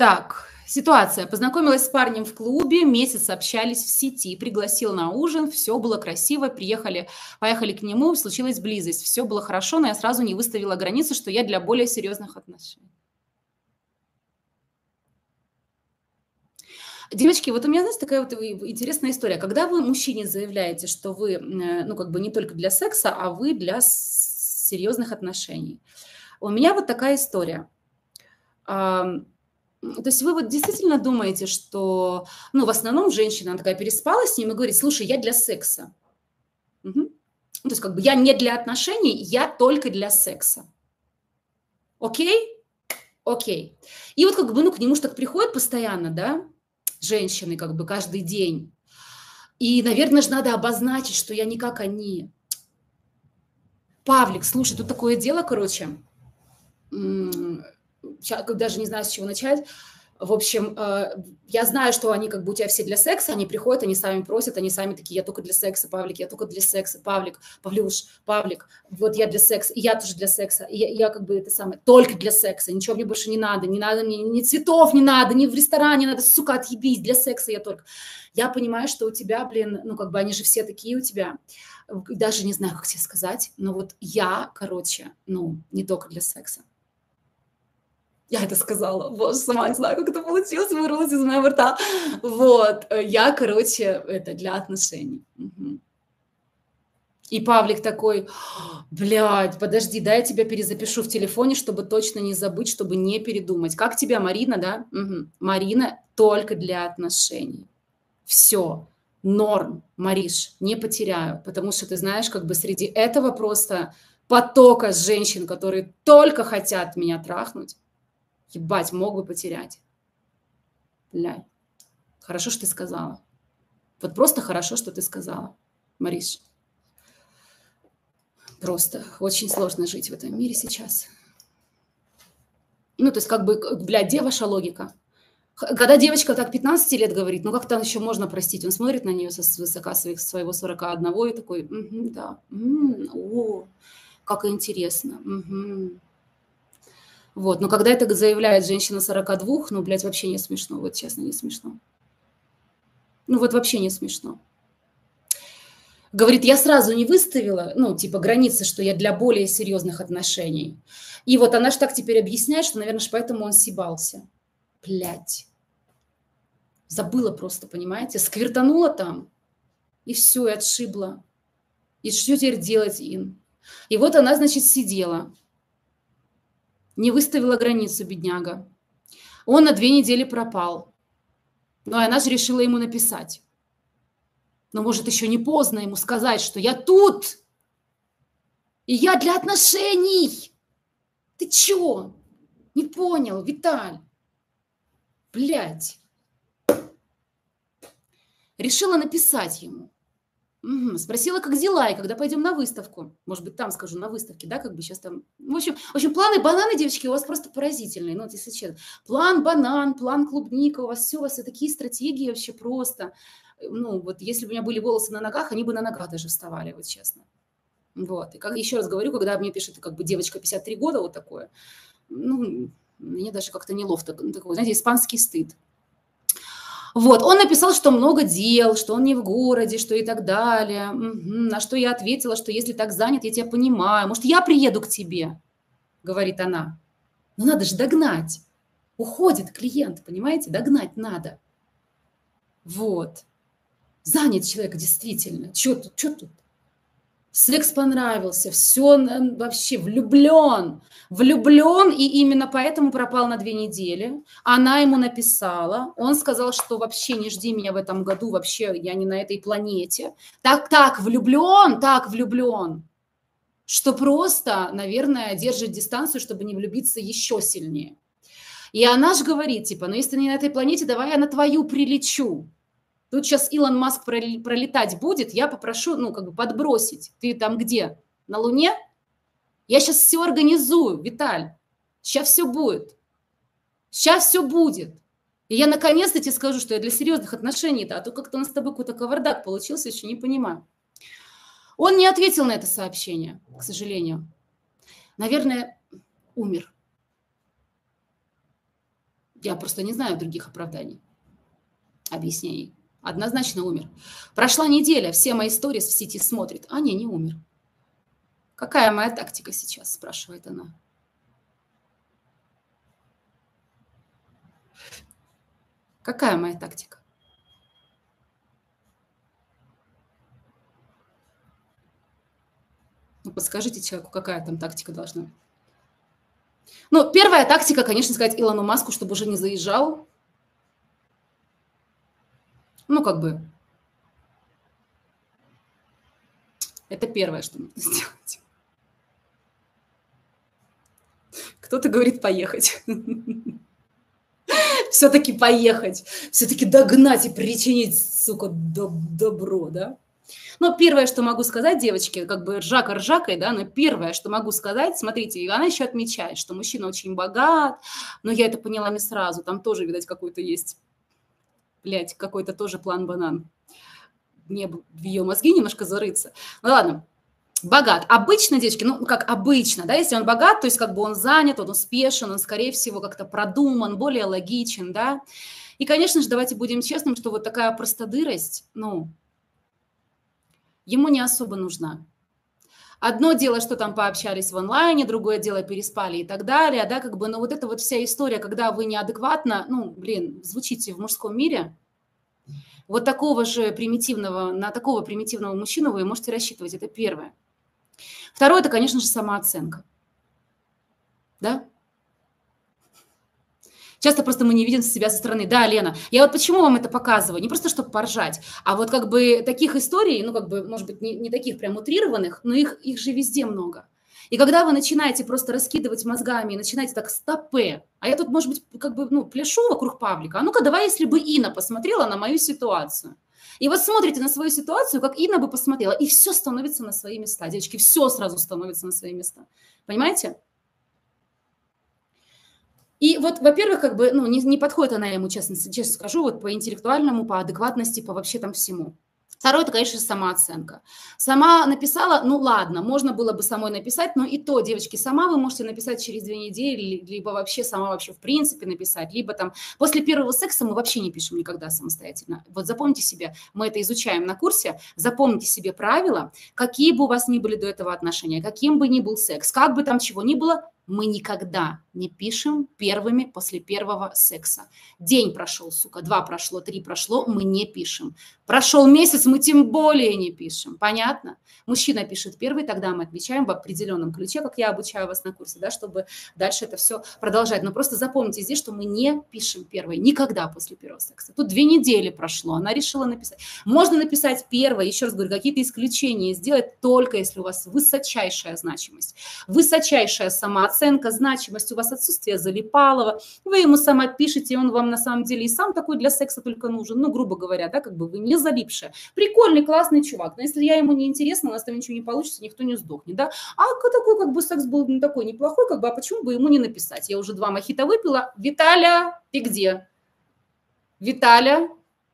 Так, ситуация. Познакомилась с парнем в клубе, месяц общались в сети, пригласил на ужин, все было красиво, приехали, поехали к нему, случилась близость, все было хорошо, но я сразу не выставила границы, что я для более серьезных отношений. Девочки, вот у меня, знаете, такая вот интересная история. Когда вы мужчине заявляете, что вы, э, ну, как бы не только для секса, а вы для серьезных отношений. У меня вот такая история. То есть вы вот действительно думаете, что, ну, в основном женщина, она такая переспала с ним и говорит, слушай, я для секса. Угу. То есть как бы я не для отношений, я только для секса. Окей? Окей. И вот как бы, ну, к нему же так приходят постоянно, да, женщины как бы каждый день. И, наверное же, надо обозначить, что я не как они. Павлик, слушай, тут такое дело, короче даже не знаю, с чего начать. В общем, э, я знаю, что они как бы у тебя все для секса, они приходят, они сами просят, они сами такие, я только для секса, Павлик, я только для секса, Павлик, Павлюш, Павлик, вот я для секса, и я тоже для секса, и я, я как бы это самое, только для секса, ничего мне больше не надо, не надо мне, ни цветов не надо, ни в ресторане надо, сука, отъебись, для секса я только. Я понимаю, что у тебя, блин, ну как бы они же все такие у тебя, даже не знаю, как тебе сказать, но вот я, короче, ну, не только для секса. Я это сказала. Боже, сама не знаю, как это получилось, вырвалось из моего рта. Вот. Я, короче, это для отношений. Угу. И Павлик такой, блядь, подожди, дай я тебя перезапишу в телефоне, чтобы точно не забыть, чтобы не передумать. Как тебя, Марина, да? Угу. Марина только для отношений. Все. Норм, Мариш, не потеряю, потому что ты знаешь, как бы среди этого просто потока женщин, которые только хотят меня трахнуть, Ебать, мог бы потерять. Бля. Хорошо, что ты сказала. Вот просто хорошо, что ты сказала, Мариш. Просто очень сложно жить в этом мире сейчас. Ну, то есть, как бы, блядь, где ваша логика? Когда девочка так 15 лет говорит, ну как там еще можно простить? Он смотрит на нее со высока своего 41 и такой, угу, да, м-м, о, как интересно. Угу. Вот. Но когда это заявляет женщина 42, ну, блядь, вообще не смешно. Вот честно, не смешно. Ну, вот вообще не смешно. Говорит, я сразу не выставила, ну, типа, границы, что я для более серьезных отношений. И вот она же так теперь объясняет, что, наверное, поэтому он сибался. Блядь. Забыла просто, понимаете? Сквертанула там, и все, и отшибла. И что теперь делать, Ин? И вот она, значит, сидела не выставила границу, бедняга. Он на две недели пропал. Ну, и она же решила ему написать. Но, может, еще не поздно ему сказать, что я тут, и я для отношений. Ты чё? Не понял, Виталь. Блядь. Решила написать ему. Угу. Спросила, как дела, и когда пойдем на выставку. Может быть, там скажу, на выставке, да, как бы сейчас там... В общем, в общем планы бананы, девочки, у вас просто поразительные, ну, вот если честно. План банан, план клубника, у вас все, у вас такие стратегии вообще просто. Ну, вот если бы у меня были волосы на ногах, они бы на ногах даже вставали, вот честно. Вот. И как еще раз говорю, когда мне пишет, как бы девочка 53 года, вот такое, ну, мне даже как-то неловко, такой, знаете, испанский стыд. Вот, он написал, что много дел, что он не в городе, что и так далее. Угу. На что я ответила, что если так занят, я тебя понимаю. Может, я приеду к тебе, говорит она. Но надо же догнать. Уходит клиент, понимаете? Догнать надо. Вот. Занят человек действительно. Что тут? Что тут? Секс понравился, все вообще влюблен, влюблен, и именно поэтому пропал на две недели. Она ему написала, он сказал, что вообще не жди меня в этом году, вообще я не на этой планете. Так, так, влюблен, так, влюблен, что просто, наверное, держит дистанцию, чтобы не влюбиться еще сильнее. И она же говорит, типа, ну если ты не на этой планете, давай я на твою прилечу. Тут сейчас Илон Маск пролетать будет, я попрошу, ну, как бы подбросить. Ты там где? На Луне? Я сейчас все организую, Виталь. Сейчас все будет. Сейчас все будет. И я наконец-то тебе скажу, что я для серьезных отношений-то, а то как-то у нас с тобой какой-то кавардак получился, еще не понимаю. Он не ответил на это сообщение, к сожалению. Наверное, умер. Я просто не знаю других оправданий, объяснений. Однозначно умер. Прошла неделя, все мои истории в сети смотрят. А, не, не умер. Какая моя тактика сейчас, спрашивает она. Какая моя тактика? Ну, подскажите человеку, какая там тактика должна быть. Ну, первая тактика, конечно, сказать Илону Маску, чтобы уже не заезжал. Ну, как бы. Это первое, что нужно сделать. Кто-то говорит поехать. Все-таки поехать. Все-таки догнать и причинить, сука, добро, да? Но первое, что могу сказать, девочки, как бы ржака ржакой, да, но первое, что могу сказать, смотрите, она еще отмечает, что мужчина очень богат, но я это поняла не сразу, там тоже, видать, какой-то есть, блядь, какой-то тоже план банан. Мне в ее мозги немножко зарыться. Ну ладно, богат. Обычно, девочки, ну, как обычно, да, если он богат, то есть как бы он занят, он успешен, он, скорее всего, как-то продуман, более логичен, да. И, конечно же, давайте будем честным, что вот такая простодырость, ну, ему не особо нужна. Одно дело, что там пообщались в онлайне, другое дело переспали и так далее, да, как бы, но вот эта вот вся история, когда вы неадекватно, ну, блин, звучите в мужском мире, вот такого же примитивного, на такого примитивного мужчину вы можете рассчитывать, это первое. Второе, это, конечно же, самооценка. Да? Часто просто мы не видим себя со стороны. Да, Лена, я вот почему вам это показываю? Не просто чтобы поржать, а вот как бы таких историй, ну как бы, может быть, не, не таких прям утрированных, но их, их же везде много. И когда вы начинаете просто раскидывать мозгами и начинаете так стопе, а я тут, может быть, как бы, ну, пляшу вокруг паблика, а ну-ка давай, если бы Инна посмотрела на мою ситуацию. И вот смотрите на свою ситуацию, как Инна бы посмотрела, и все становится на свои места. Девочки, все сразу становится на свои места. Понимаете? И вот, во-первых, как бы, ну, не, не подходит она ему, честно, честно скажу, вот по интеллектуальному, по адекватности, по вообще там всему. Второе, это, конечно, самооценка. Сама написала, ну ладно, можно было бы самой написать, но и то, девочки, сама вы можете написать через две недели, либо вообще сама вообще в принципе написать, либо там после первого секса мы вообще не пишем никогда самостоятельно. Вот запомните себе, мы это изучаем на курсе, запомните себе правила, какие бы у вас ни были до этого отношения, каким бы ни был секс, как бы там чего ни было, мы никогда не пишем первыми после первого секса. День прошел, сука, два прошло, три прошло, мы не пишем. Прошел месяц, мы тем более не пишем. Понятно? Мужчина пишет первый, тогда мы отвечаем в определенном ключе, как я обучаю вас на курсе, да, чтобы дальше это все продолжать. Но просто запомните здесь, что мы не пишем первый, никогда после первого секса. Тут две недели прошло, она решила написать. Можно написать первое, еще раз говорю, какие-то исключения сделать только если у вас высочайшая значимость, высочайшая самооценка, значимость, у вас отсутствие залипалого, вы ему сама пишете, он вам на самом деле и сам такой для секса только нужен, ну, грубо говоря, да, как бы вы не залипшая. Прикольный, классный чувак, но если я ему не интересна, у нас там ничего не получится, никто не сдохнет, да. А такой, как бы, секс был ну, такой неплохой, как бы, а почему бы ему не написать? Я уже два мохито выпила. Виталя, ты где? Виталя,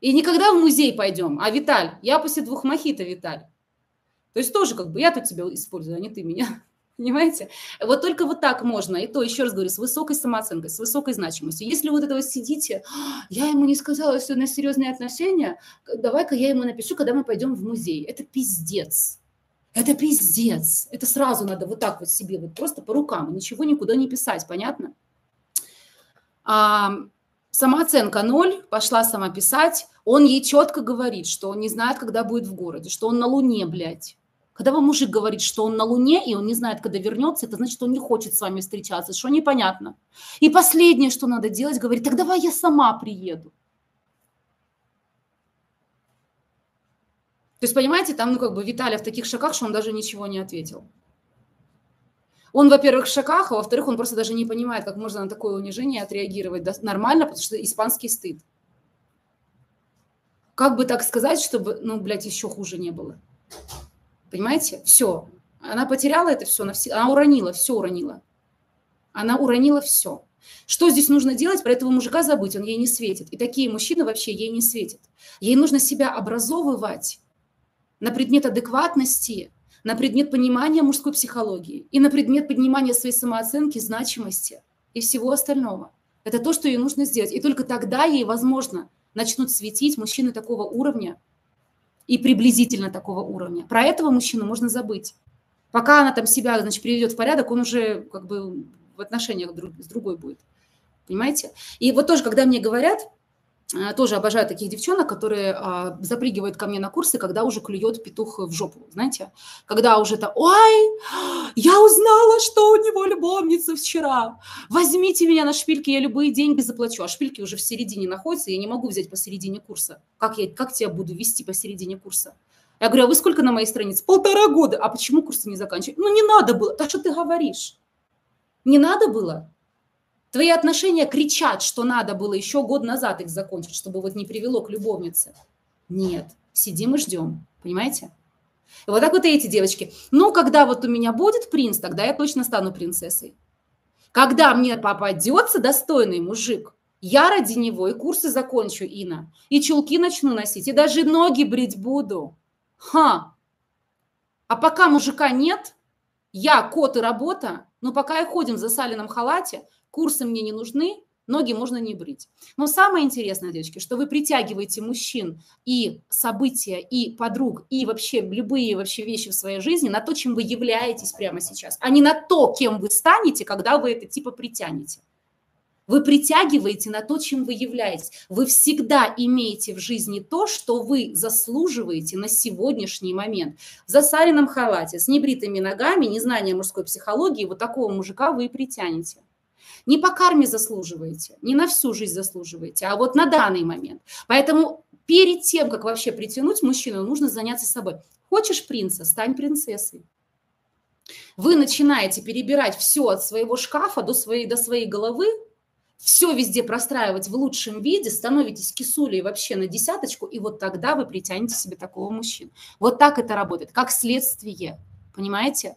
и никогда в музей пойдем. А Виталь, я после двух мохито, Виталь. То есть тоже как бы я тут тебя использую, а не ты меня. Понимаете? Вот только вот так можно. И то, еще раз говорю, с высокой самооценкой, с высокой значимостью. Если вот этого сидите, «А, я ему не сказала, что на серьезные отношения, давай-ка я ему напишу, когда мы пойдем в музей. Это пиздец. Это пиздец. Это сразу надо вот так вот себе, вот просто по рукам, ничего никуда не писать, понятно? А, самооценка ноль, пошла сама писать. Он ей четко говорит, что он не знает, когда будет в городе, что он на Луне, блядь когда вам мужик говорит, что он на Луне, и он не знает, когда вернется, это значит, что он не хочет с вами встречаться, что непонятно. И последнее, что надо делать, говорит, так давай я сама приеду. То есть, понимаете, там, ну, как бы Виталий в таких шагах, что он даже ничего не ответил. Он, во-первых, в шоках, а во-вторых, он просто даже не понимает, как можно на такое унижение отреагировать да, нормально, потому что испанский стыд. Как бы так сказать, чтобы, ну, блядь, еще хуже не было. Понимаете? Все. Она потеряла это все, она уронила, все уронила. Она уронила все. Что здесь нужно делать? Про этого мужика забыть, он ей не светит. И такие мужчины вообще ей не светят. Ей нужно себя образовывать на предмет адекватности, на предмет понимания мужской психологии и на предмет понимания своей самооценки, значимости и всего остального. Это то, что ей нужно сделать. И только тогда ей, возможно, начнут светить мужчины такого уровня и приблизительно такого уровня. Про этого мужчину можно забыть. Пока она там себя, значит, приведет в порядок, он уже как бы в отношениях с другой будет. Понимаете? И вот тоже, когда мне говорят, тоже обожаю таких девчонок, которые а, запрыгивают ко мне на курсы, когда уже клюет петух в жопу, знаете? Когда уже то, ой, я узнала, что у него любовница вчера. Возьмите меня на шпильки, я любые деньги заплачу. А шпильки уже в середине находятся, я не могу взять посередине курса. Как я, как тебя буду вести посередине курса? Я говорю, а вы сколько на моей странице? Полтора года. А почему курсы не заканчивать? Ну, не надо было. Так что ты говоришь? Не надо было? Твои отношения кричат, что надо было еще год назад их закончить, чтобы вот не привело к любовнице. Нет, сидим и ждем, понимаете? И вот так вот и эти девочки. Ну, когда вот у меня будет принц, тогда я точно стану принцессой. Когда мне попадется достойный мужик, я ради него и курсы закончу, Ина, и чулки начну носить, и даже ноги брить буду. Ха! А пока мужика нет, я кот и работа, но пока и ходим в засаленном халате, Курсы мне не нужны, ноги можно не брить. Но самое интересное, девочки, что вы притягиваете мужчин и события, и подруг, и вообще любые вообще вещи в своей жизни на то, чем вы являетесь прямо сейчас, а не на то, кем вы станете, когда вы это типа притянете. Вы притягиваете на то, чем вы являетесь. Вы всегда имеете в жизни то, что вы заслуживаете на сегодняшний момент. В засаленном халате, с небритыми ногами, незнание мужской психологии, вот такого мужика вы и притянете. Не по карме заслуживаете, не на всю жизнь заслуживаете, а вот на данный момент. Поэтому перед тем, как вообще притянуть мужчину, нужно заняться собой. Хочешь принца, стань принцессой. Вы начинаете перебирать все от своего шкафа до своей, до своей головы, все везде простраивать в лучшем виде, становитесь кисулей вообще на десяточку, и вот тогда вы притянете себе такого мужчину. Вот так это работает, как следствие, понимаете?